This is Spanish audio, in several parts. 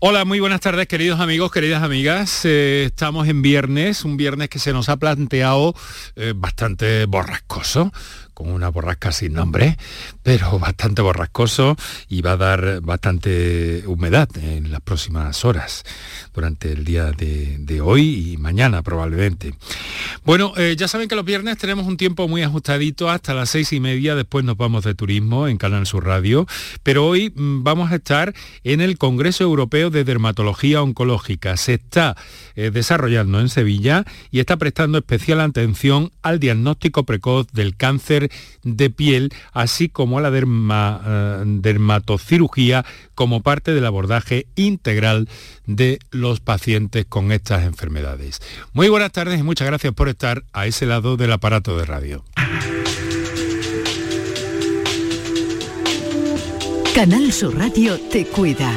Hola, muy buenas tardes queridos amigos, queridas amigas. Eh, estamos en viernes, un viernes que se nos ha planteado eh, bastante borrascoso, con una borrasca sin nombre, pero bastante borrascoso y va a dar bastante humedad en las próximas horas, durante el día de, hoy y mañana probablemente. Bueno, eh, ya saben que los viernes tenemos un tiempo muy ajustadito hasta las seis y media, después nos vamos de turismo en Canal Sur Radio, pero hoy mm, vamos a estar en el Congreso Europeo de Dermatología Oncológica. Se está eh, desarrollando en Sevilla y está prestando especial atención al diagnóstico precoz del cáncer de piel, así como a la eh, dermatocirugía como parte del abordaje integral de los pacientes con estas enfermedades. Muy buenas tardes y muchas gracias por estar a ese lado del aparato de radio. Canal Sur Radio te cuida.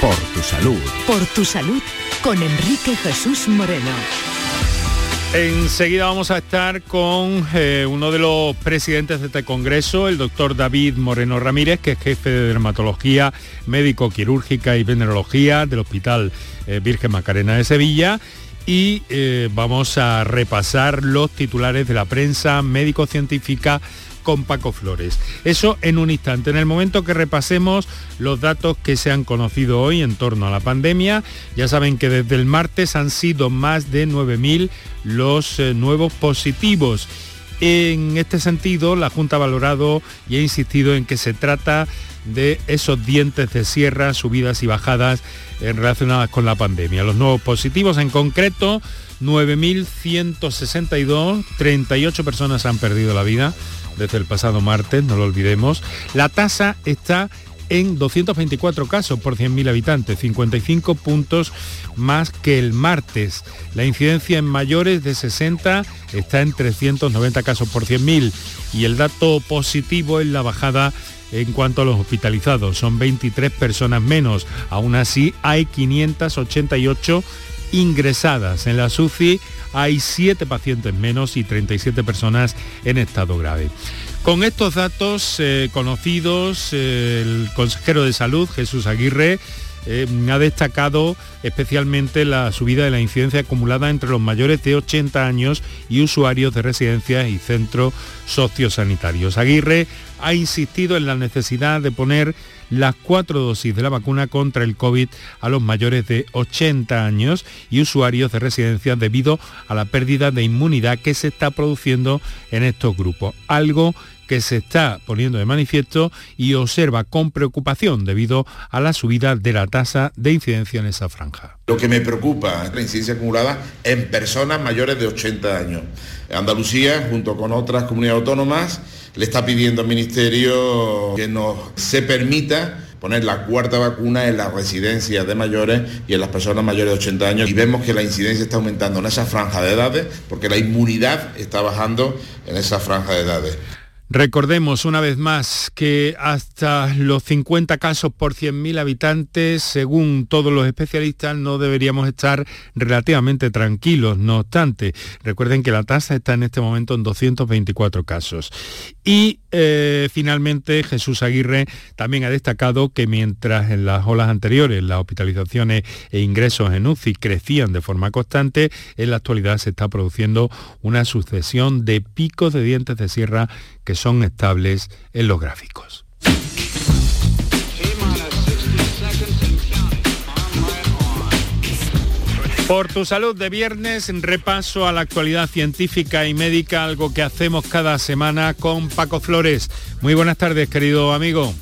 Por tu salud. Por tu salud con Enrique Jesús Moreno. Enseguida vamos a estar con eh, uno de los presidentes de este Congreso, el doctor David Moreno Ramírez, que es jefe de dermatología médico-quirúrgica y venerología del Hospital eh, Virgen Macarena de Sevilla. Y eh, vamos a repasar los titulares de la prensa médico-científica con Paco Flores. Eso en un instante. En el momento que repasemos los datos que se han conocido hoy en torno a la pandemia, ya saben que desde el martes han sido más de 9.000 los eh, nuevos positivos. En este sentido, la Junta ha valorado y ha insistido en que se trata de esos dientes de sierra, subidas y bajadas eh, relacionadas con la pandemia. Los nuevos positivos en concreto, 9.162, 38 personas han perdido la vida desde el pasado martes, no lo olvidemos. La tasa está en 224 casos por 100.000 habitantes, 55 puntos más que el martes. La incidencia en mayores de 60 está en 390 casos por 100.000 y el dato positivo es la bajada en cuanto a los hospitalizados. Son 23 personas menos. Aún así hay 588 ingresadas. En la SUCI hay 7 pacientes menos y 37 personas en estado grave. Con estos datos eh, conocidos, eh, el consejero de salud, Jesús Aguirre, eh, ha destacado especialmente la subida de la incidencia acumulada entre los mayores de 80 años y usuarios de residencias y centros sociosanitarios. Aguirre ha insistido en la necesidad de poner las cuatro dosis de la vacuna contra el COVID a los mayores de 80 años y usuarios de residencias debido a la pérdida de inmunidad que se está produciendo en estos grupos. Algo que se está poniendo de manifiesto y observa con preocupación debido a la subida de la tasa de incidencia en esa franja. Lo que me preocupa es la incidencia acumulada en personas mayores de 80 años. Andalucía, junto con otras comunidades autónomas, le está pidiendo al Ministerio que nos se permita poner la cuarta vacuna en las residencias de mayores y en las personas mayores de 80 años y vemos que la incidencia está aumentando en esa franja de edades porque la inmunidad está bajando en esa franja de edades. Recordemos una vez más que hasta los 50 casos por 100.000 habitantes, según todos los especialistas, no deberíamos estar relativamente tranquilos. No obstante, recuerden que la tasa está en este momento en 224 casos. Y eh, finalmente Jesús Aguirre también ha destacado que mientras en las olas anteriores las hospitalizaciones e ingresos en UCI crecían de forma constante, en la actualidad se está produciendo una sucesión de picos de dientes de sierra que son estables en los gráficos. Por tu salud de viernes, repaso a la actualidad científica y médica, algo que hacemos cada semana con Paco Flores. Muy buenas tardes, querido amigo.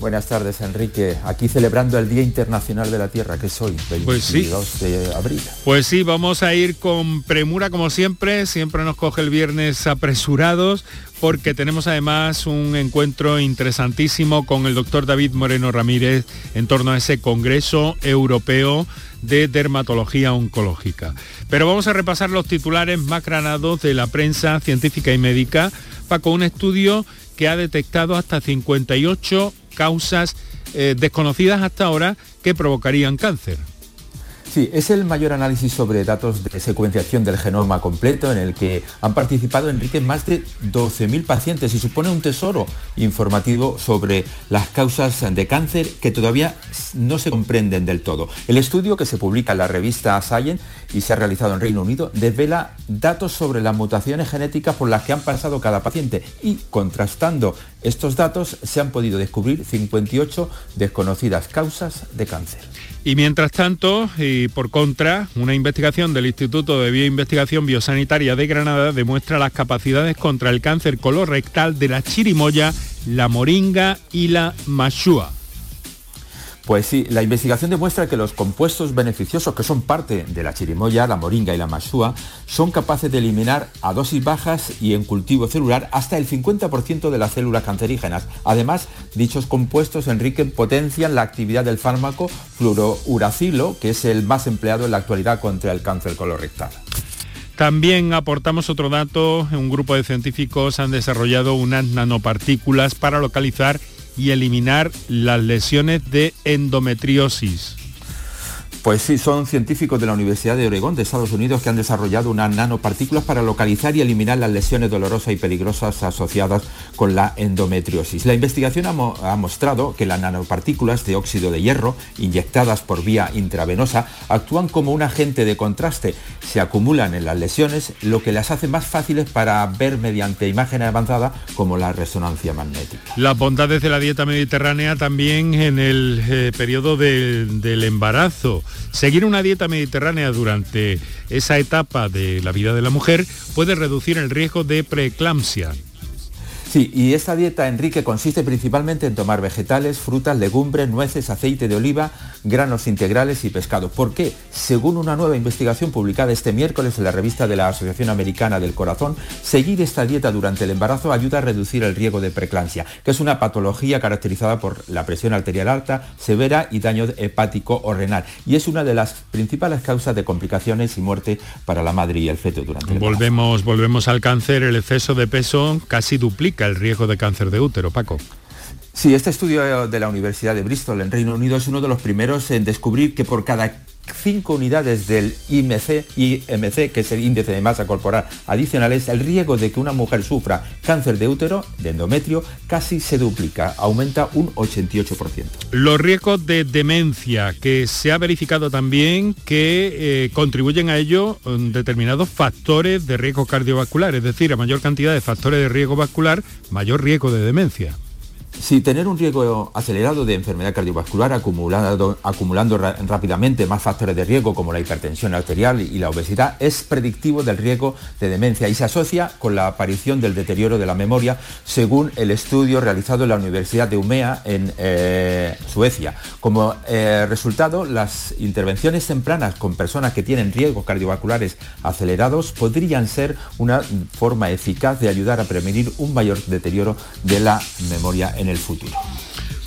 Buenas tardes, Enrique. Aquí celebrando el Día Internacional de la Tierra, que es hoy, 22 pues de abril. Pues sí, vamos a ir con premura como siempre. Siempre nos coge el viernes apresurados porque tenemos además un encuentro interesantísimo con el doctor David Moreno Ramírez en torno a ese Congreso Europeo de Dermatología Oncológica. Pero vamos a repasar los titulares más granados de la prensa científica y médica, Paco, un estudio que ha detectado hasta 58 causas eh, desconocidas hasta ahora que provocarían cáncer. Sí, es el mayor análisis sobre datos de secuenciación del genoma completo en el que han participado, Enrique, más de 12.000 pacientes y supone un tesoro informativo sobre las causas de cáncer que todavía no se comprenden del todo. El estudio que se publica en la revista Science y se ha realizado en Reino Unido desvela datos sobre las mutaciones genéticas por las que han pasado cada paciente y contrastando estos datos se han podido descubrir 58 desconocidas causas de cáncer. Y mientras tanto, y por contra, una investigación del Instituto de Bioinvestigación Biosanitaria de Granada demuestra las capacidades contra el cáncer colorectal de la chirimoya, la moringa y la mashua. Pues sí, la investigación demuestra que los compuestos beneficiosos que son parte de la chirimoya, la moringa y la masúa son capaces de eliminar a dosis bajas y en cultivo celular hasta el 50% de las células cancerígenas. Además, dichos compuestos, enriquen potencian la actividad del fármaco fluorouracilo, que es el más empleado en la actualidad contra el cáncer colorectal. También aportamos otro dato, un grupo de científicos han desarrollado unas nanopartículas para localizar y eliminar las lesiones de endometriosis. Pues sí, son científicos de la Universidad de Oregón de Estados Unidos que han desarrollado unas nanopartículas para localizar y eliminar las lesiones dolorosas y peligrosas asociadas con la endometriosis. La investigación ha, mostrado que las nanopartículas de óxido de hierro inyectadas por vía intravenosa actúan como un agente de contraste, se acumulan en las lesiones, lo que las hace más fáciles para ver mediante imágenes avanzadas como la resonancia magnética. Las bondades de la dieta mediterránea también en el eh, periodo del embarazo. Seguir una dieta mediterránea durante esa etapa de la vida de la mujer puede reducir el riesgo de preeclampsia. Sí, y esta dieta, Enrique, consiste principalmente en tomar vegetales, frutas, legumbres, nueces, aceite de oliva, granos integrales y pescado. ¿Por qué? Según una nueva investigación publicada este miércoles en la revista de la Asociación Americana del Corazón, seguir esta dieta durante el embarazo ayuda a reducir el riesgo de preeclampsia, que es una patología caracterizada por la presión arterial alta, severa y daño hepático o renal. Y es una de las principales causas de complicaciones y muerte para la madre y el feto durante el embarazo. Volvemos, volvemos al cáncer, el exceso de peso casi duplica el riesgo de cáncer de útero, Paco. Sí, este estudio de la Universidad de Bristol en Reino Unido es uno de los primeros en descubrir que por cada cinco unidades del IMC, IMC, que es el índice de masa corporal adicionales, el riesgo de que una mujer sufra cáncer de útero, de endometrio, casi se duplica, aumenta un 88%. Los riesgos de demencia, que se ha verificado también que eh, contribuyen a ello mm, determinados factores de riesgo cardiovascular, es decir, a mayor cantidad de factores de riesgo vascular, mayor riesgo de demencia. Si tener un riesgo acelerado de enfermedad cardiovascular acumulando, acumulando rápidamente más factores de riesgo como la hipertensión arterial y la obesidad es predictivo del riesgo de demencia y se asocia con la aparición del deterioro de la memoria según el estudio realizado en la Universidad de Umea en eh, Suecia. Como eh, resultado, las intervenciones tempranas con personas que tienen riesgos cardiovasculares acelerados podrían ser una forma eficaz de ayudar a prevenir un mayor deterioro de la memoria en el futuro.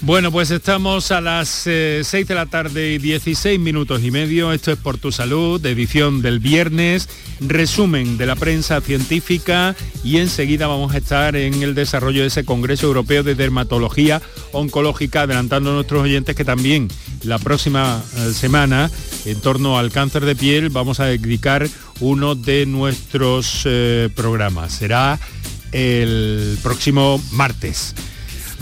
Bueno, pues estamos a las 6 eh, de la tarde y 16 minutos y medio. Esto es Por tu Salud, edición del viernes, resumen de la prensa científica y enseguida vamos a estar en el desarrollo de ese Congreso Europeo de Dermatología Oncológica, adelantando a nuestros oyentes que también la próxima eh, semana, en torno al cáncer de piel, vamos a dedicar uno de nuestros eh, programas. Será el próximo martes.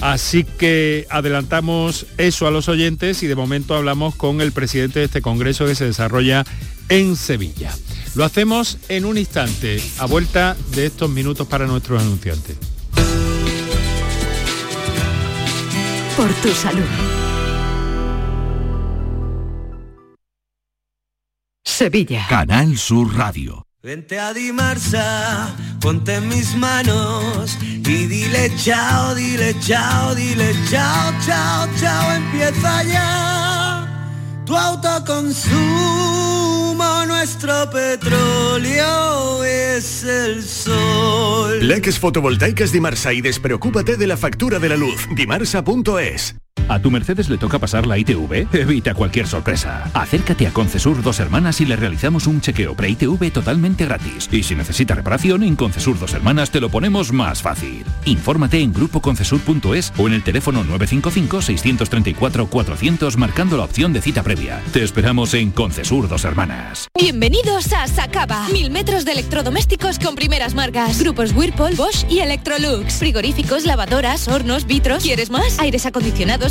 Así que adelantamos eso a los oyentes y de momento hablamos con el presidente de este congreso que se desarrolla en Sevilla. Lo hacemos en un instante, a vuelta de estos minutos para nuestros anunciantes. Por tu salud. Sevilla. Canal Sur Radio. Vente a Dimarsa, ponte mis manos y dile chao, dile chao, dile chao, chao, chao, empieza ya. Tu autoconsumo, nuestro petróleo es el sol. Leques fotovoltaicas Dimarsa y despreocúpate de la factura de la luz. Dimarsa.es ¿A tu Mercedes le toca pasar la ITV? Evita cualquier sorpresa. Acércate a Concesur Dos Hermanas y le realizamos un chequeo pre-ITV totalmente gratis. Y si necesita reparación, en Concesur Dos Hermanas te lo ponemos más fácil. Infórmate en grupoconcesur.es o en el teléfono 955-634-400 marcando la opción de cita previa. Te esperamos en Concesur Dos Hermanas. Bienvenidos a Sacaba. Mil metros de electrodomésticos con primeras marcas. Grupos Whirlpool, Bosch y Electrolux. Frigoríficos, lavadoras, hornos, vitros. ¿Quieres más? Aires acondicionados,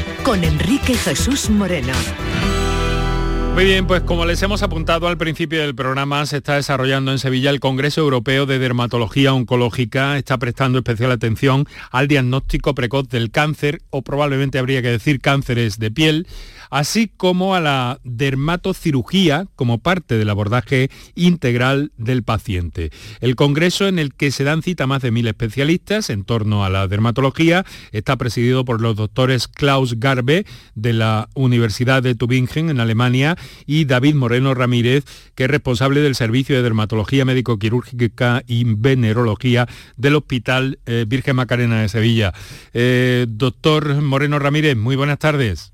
con Enrique Jesús Moreno. Muy bien, pues como les hemos apuntado al principio del programa, se está desarrollando en Sevilla el Congreso Europeo de Dermatología Oncológica. Está prestando especial atención al diagnóstico precoz del cáncer, o probablemente habría que decir cánceres de piel, así como a la dermatocirugía como parte del abordaje integral del paciente. El Congreso en el que se dan cita más de mil especialistas en torno a la dermatología está presidido por los doctores Klaus Garbe de la Universidad de Tübingen en Alemania y David Moreno Ramírez, que es responsable del Servicio de Dermatología Médico-Quirúrgica y Venerología del Hospital eh, Virgen Macarena de Sevilla. Eh, doctor Moreno Ramírez, muy buenas tardes.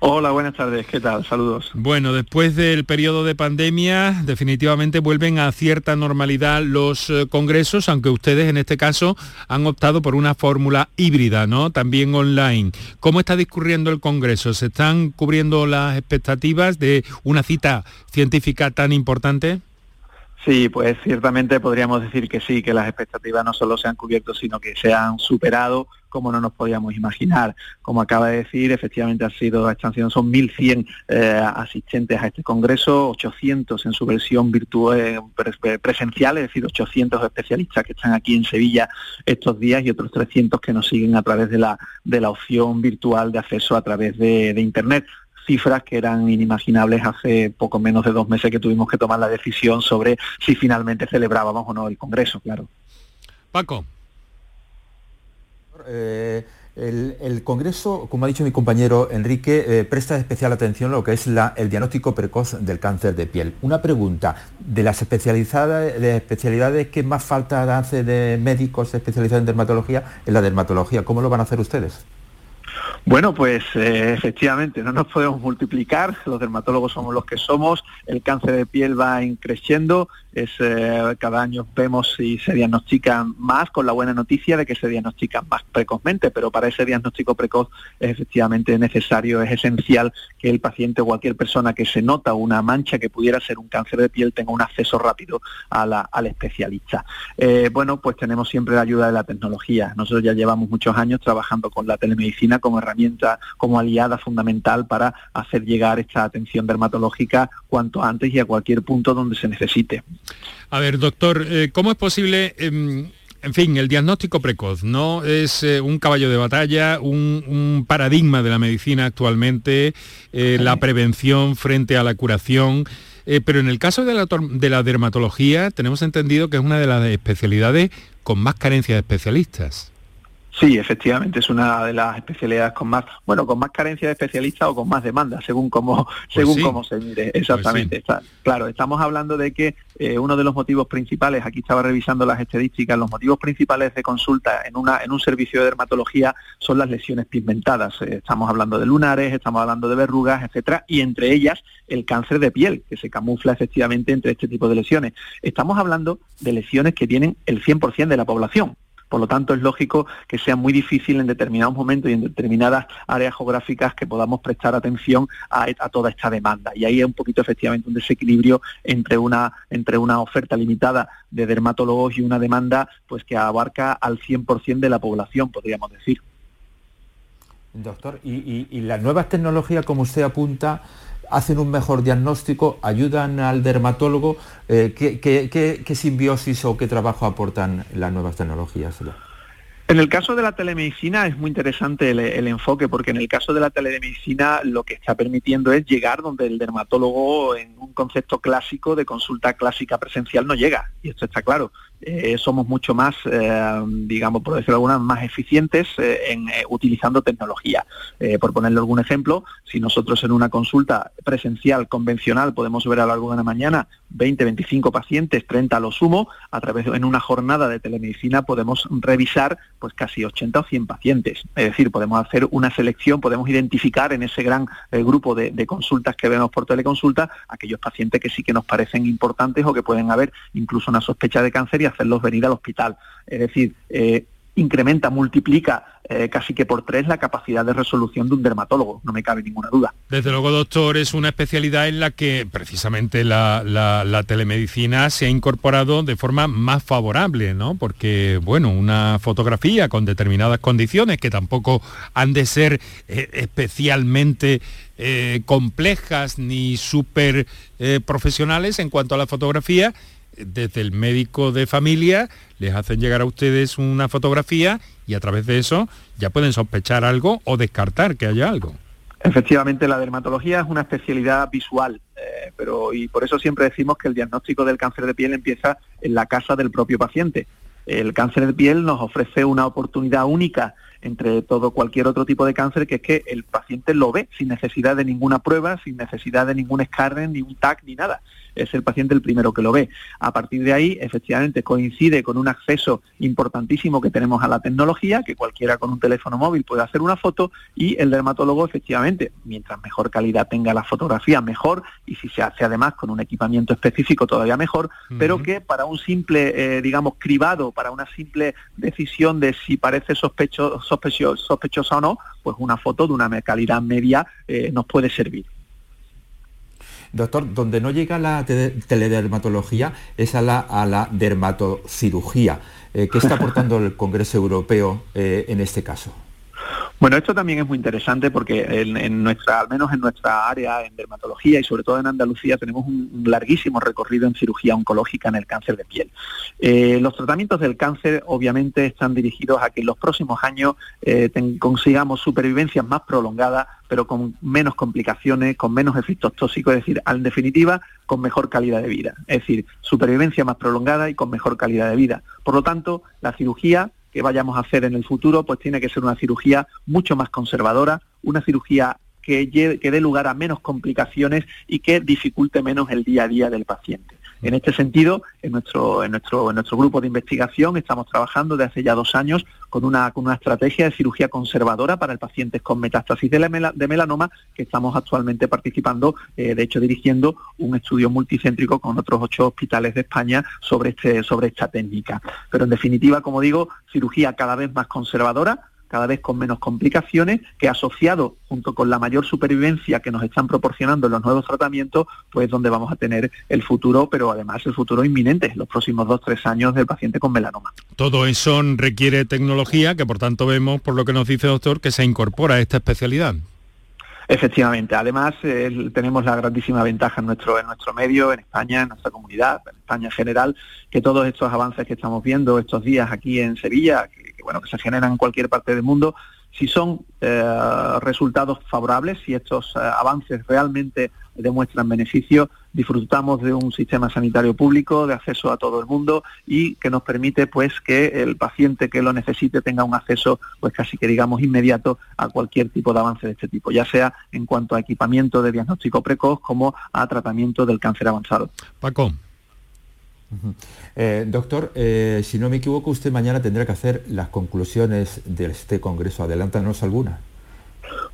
Hola, buenas tardes, ¿qué tal? Saludos. Bueno, después del periodo de pandemia, definitivamente vuelven a cierta normalidad los eh, congresos, aunque ustedes en este caso han optado por una fórmula híbrida, ¿no? También online. ¿Cómo está discurriendo el congreso? ¿Se están cubriendo las expectativas de una cita científica tan importante? Sí, pues ciertamente podríamos decir que sí, que las expectativas no solo se han cubierto, sino que se han superado como no nos podíamos imaginar. Como acaba de decir, efectivamente ha sido, siendo, son 1.100 eh, asistentes a este congreso, 800 en su versión virtual eh, presencial, es decir, 800 especialistas que están aquí en Sevilla estos días y otros 300 que nos siguen a través de la, de la opción virtual de acceso a través de Internet cifras que eran inimaginables hace poco menos de dos meses que tuvimos que tomar la decisión sobre si finalmente celebrábamos o no el Congreso, claro. Paco. Eh, el, Congreso, como ha dicho mi compañero Enrique, eh, presta especial atención a lo que es el diagnóstico precoz del cáncer de piel. Una pregunta, de las especialidades, de especialidades que más falta hace de médicos especializados en dermatología, en la dermatología, ¿cómo lo van a hacer ustedes? Bueno, pues eh, efectivamente, no nos podemos multiplicar, los dermatólogos somos los que somos, el cáncer de piel va creciendo, es, eh, cada año vemos si se diagnostican más, con la buena noticia de que se diagnostican más precozmente, pero para ese diagnóstico precoz es efectivamente necesario, es esencial que el paciente o cualquier persona que se nota una mancha que pudiera ser un cáncer de piel tenga un acceso rápido al especialista. Eh, bueno, pues tenemos siempre la ayuda de la tecnología. Nosotros ya llevamos muchos años trabajando con la telemedicina como herramienta, como aliada fundamental para hacer llegar esta atención dermatológica cuanto antes y a cualquier punto donde se necesite. A ver, doctor, eh, ¿cómo es posible... Em, en fin, el diagnóstico precoz no es eh, un caballo de batalla, un, paradigma de la medicina actualmente, eh, la prevención frente a la curación. pero en el caso de la, de la dermatología tenemos entendido que es una de las especialidades con más carencia de especialistas. Sí, efectivamente, es una de las especialidades con más, bueno, con más carencia de especialistas o con más demanda, según cómo, pues según cómo se mire. Pues Exactamente. claro, estamos hablando de que eh, uno de los motivos principales, aquí estaba revisando las estadísticas, los motivos principales de consulta en una en un servicio de dermatología son las lesiones pigmentadas. Eh, estamos hablando de lunares, estamos hablando de verrugas, etcétera, y entre ellas el cáncer de piel, que se camufla efectivamente entre este tipo de lesiones. Estamos hablando de lesiones que tienen el 100% de la población. Por lo tanto, es lógico que sea muy difícil en determinados momentos y en determinadas áreas geográficas que podamos prestar atención a, toda esta demanda. Y ahí es un poquito efectivamente un desequilibrio entre una, oferta limitada de dermatólogos y una demanda pues que abarca al 100% de la población, podríamos decir. Doctor, y las nuevas tecnologías, como usted apunta, hacen un mejor diagnóstico, ayudan al dermatólogo. Eh, ¿qué, simbiosis o qué trabajo aportan las nuevas tecnologías? En el caso de la telemedicina es muy interesante el, enfoque porque en el caso de la telemedicina lo que está permitiendo es llegar donde el dermatólogo en un concepto clásico de consulta clásica presencial no llega. Y esto está claro. Eh, somos mucho más, eh, digamos, por decirlo alguna, más eficientes eh, en utilizando tecnología. por ponerle algún ejemplo, si nosotros en una consulta presencial convencional podemos ver a lo largo de una mañana 20, 25 pacientes, 30 a lo sumo, a través de en una jornada de telemedicina podemos revisar pues casi 80 o 100 pacientes. Es decir, podemos hacer una selección, podemos identificar en ese gran grupo de, consultas que vemos por teleconsulta aquellos pacientes que sí que nos parecen importantes o que pueden haber incluso una sospecha de cáncer hacerlos venir al hospital. Es decir, eh, incrementa, multiplica eh, casi que por tres la capacidad de resolución de un dermatólogo, no me cabe ninguna duda. Desde luego, doctor, es una especialidad en la que precisamente la, telemedicina se ha incorporado de forma más favorable, ¿no? Porque, bueno, una fotografía con determinadas condiciones que tampoco han de ser eh, especialmente complejas ni súper profesionales en cuanto a la fotografía, desde el médico de familia les hacen llegar a ustedes una fotografía y a través de eso ya pueden sospechar algo o descartar que haya algo. Efectivamente, la dermatología es una especialidad visual, eh, pero y por eso siempre decimos que el diagnóstico del cáncer de piel empieza en la casa del propio paciente. El cáncer de piel nos ofrece una oportunidad única entre todo cualquier otro tipo de cáncer, que es que el paciente lo ve sin necesidad de ninguna prueba, sin necesidad de ningún escáner, ni un TAC, ni nada es el paciente el primero que lo ve. A partir de ahí, efectivamente, coincide con un acceso importantísimo que tenemos a la tecnología, que cualquiera con un teléfono móvil puede hacer una foto y el dermatólogo, efectivamente, mientras mejor calidad tenga la fotografía, mejor, y si se hace además con un equipamiento específico, todavía mejor, pero que para un simple, eh, digamos, cribado, para una simple decisión de si parece sospecho, sospechosa o no, pues una foto de una calidad media eh, nos puede servir. Doctor, donde no llega la teledermatología es a la, dermatocirugía. Eh, ¿Qué está aportando el Congreso Europeo eh, en este caso? Bueno, esto también es muy interesante porque en, nuestra, al menos en nuestra área, en dermatología y sobre todo en Andalucía, tenemos un larguísimo recorrido en cirugía oncológica en el cáncer de piel. Eh, los tratamientos del cáncer obviamente están dirigidos a que en los próximos años consigamos supervivencias más prolongadas, pero con menos complicaciones, con menos efectos tóxicos, es decir, en definitiva, con mejor calidad de vida. Es decir, supervivencia más prolongada y con mejor calidad de vida. Por lo tanto, la cirugía que vayamos a hacer en el futuro, pues tiene que ser una cirugía mucho más conservadora, una cirugía que, que dé lugar a menos complicaciones y que dificulte menos el día a día del paciente. En este sentido, en nuestro, en nuestro, en nuestro grupo de investigación estamos trabajando desde hace ya dos años con una, con una estrategia de cirugía conservadora para el pacientes con metástasis de, melanoma que estamos actualmente participando, eh, de hecho dirigiendo un estudio multicéntrico con otros ocho hospitales de España sobre, este, sobre esta técnica. Pero en definitiva, como digo, cirugía cada vez más conservadora, cada vez con menos complicaciones, que asociado junto con la mayor supervivencia que nos están proporcionando los nuevos tratamientos, pues donde vamos a tener el futuro, pero además el futuro inminente, los próximos dos, tres años del paciente con melanoma. Todo eso requiere tecnología, que por tanto vemos, por lo que nos dice el doctor, que se incorpora a esta especialidad. Efectivamente. Además, tenemos la grandísima ventaja en nuestro, en nuestro medio, en España, en nuestra comunidad, en España en general, que todos estos avances que estamos viendo estos días aquí en Sevilla, bueno, que se generan en cualquier parte del mundo, si son eh, resultados favorables, si estos eh, avances realmente demuestran beneficio, disfrutamos de un sistema sanitario público, de acceso a todo el mundo y que nos permite pues que el paciente que lo necesite tenga un acceso pues casi que digamos inmediato a cualquier tipo de avance de este tipo, ya sea en cuanto a equipamiento de diagnóstico precoz como a tratamiento del cáncer avanzado. Paco. Eh, doctor, eh, si no me equivoco, usted mañana tendrá que hacer las conclusiones de este congreso. Adelántanos alguna.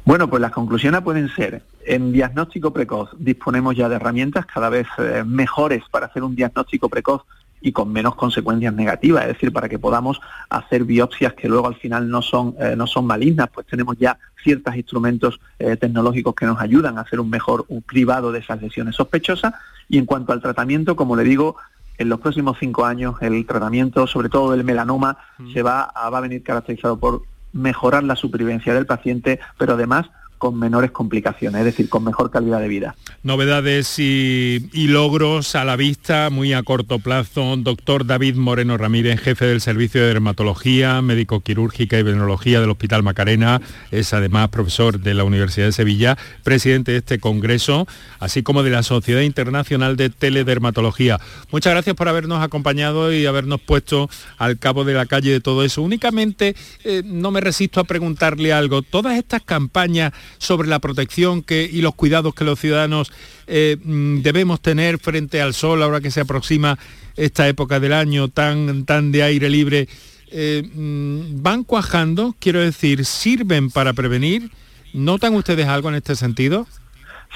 Bueno, pues las conclusiones pueden ser, en diagnóstico precoz disponemos ya de herramientas cada vez eh, mejores para hacer un diagnóstico precoz y con menos consecuencias negativas, es decir, para que podamos hacer biopsias que luego al final no son, no son malignas, pues tenemos ya ciertos instrumentos tecnológicos que nos ayudan a hacer un mejor un cribado de esas lesiones sospechosas. Y en cuanto al tratamiento, como le digo, en los próximos cinco años el tratamiento, sobre todo del melanoma, se va a, va a venir caracterizado por mejorar la supervivencia del paciente, pero además con menores complicaciones, es decir, con mejor calidad de vida. Novedades y, logros a la vista, muy a corto plazo. Doctor David Moreno Ramírez, jefe del Servicio de Dermatología, médico quirúrgica y venenología del Hospital Macarena, es además profesor de la Universidad de Sevilla, presidente de este congreso, así como de la Sociedad Internacional de Teledermatología. Muchas gracias por habernos acompañado y habernos puesto al cabo de la calle de todo eso. Únicamente eh, no me resisto a preguntarle algo. Todas estas campañas sobre la protección que, y los cuidados que los ciudadanos eh, mm, debemos tener frente al sol ahora que se aproxima esta época del año tan, tan de aire libre, eh, mm, van cuajando, quiero decir, sirven para prevenir. ¿Notan ustedes algo en este sentido?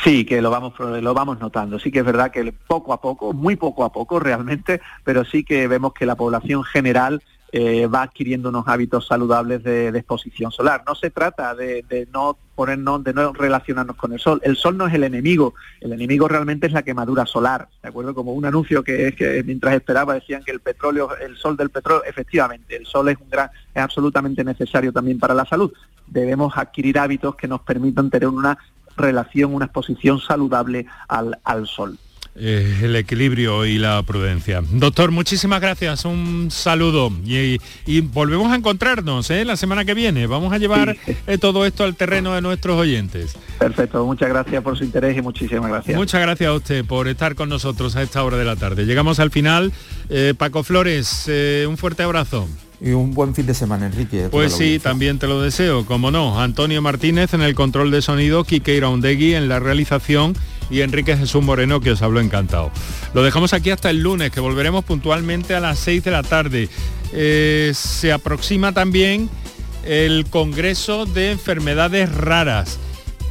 Sí, que lo vamos, lo vamos notando. Sí que es verdad que poco a poco, muy poco a poco realmente, pero sí que vemos que la población general eh, va adquiriendo unos hábitos saludables de, exposición solar. No se trata de, no ponernos, de no relacionarnos con el sol. El sol no es el enemigo, el enemigo realmente es la quemadura solar. ¿De acuerdo? Como un anuncio que es que mientras esperaba decían que el petróleo, el sol del petróleo, efectivamente, el sol es un gran, es absolutamente necesario también para la salud. Debemos adquirir hábitos que nos permitan tener una relación, una exposición saludable al, al sol. Eh, el equilibrio y la prudencia. Doctor, muchísimas gracias, un saludo y, volvemos a encontrarnos ¿eh? la semana que viene. Vamos a llevar eh, todo esto al terreno de nuestros oyentes. Perfecto, muchas gracias por su interés y muchísimas gracias. Muchas gracias a usted por estar con nosotros a esta hora de la tarde. Llegamos al final. Paco Flores, un fuerte abrazo. Y un buen fin de semana, Enrique. Pues sí, también te lo deseo, como no. Antonio Martínez en el control de sonido, Quique Iraundegui en la realización y Enrique Jesús Moreno que os habló encantado. Lo dejamos aquí hasta el lunes, que volveremos puntualmente a las 6 de la tarde. Eh, se aproxima también el Congreso de Enfermedades Raras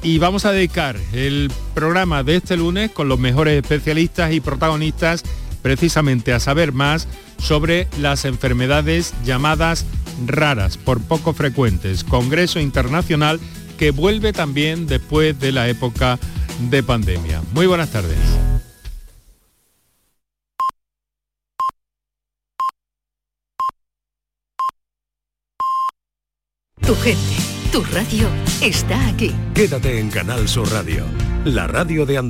y vamos a dedicar el programa de este lunes con los mejores especialistas y protagonistas precisamente a saber más sobre las enfermedades llamadas raras, por poco frecuentes. Congreso Internacional que vuelve también después de la época de pandemia. Muy buenas tardes. Tu gente, tu radio está aquí. Quédate en Canal Sur Radio, la radio de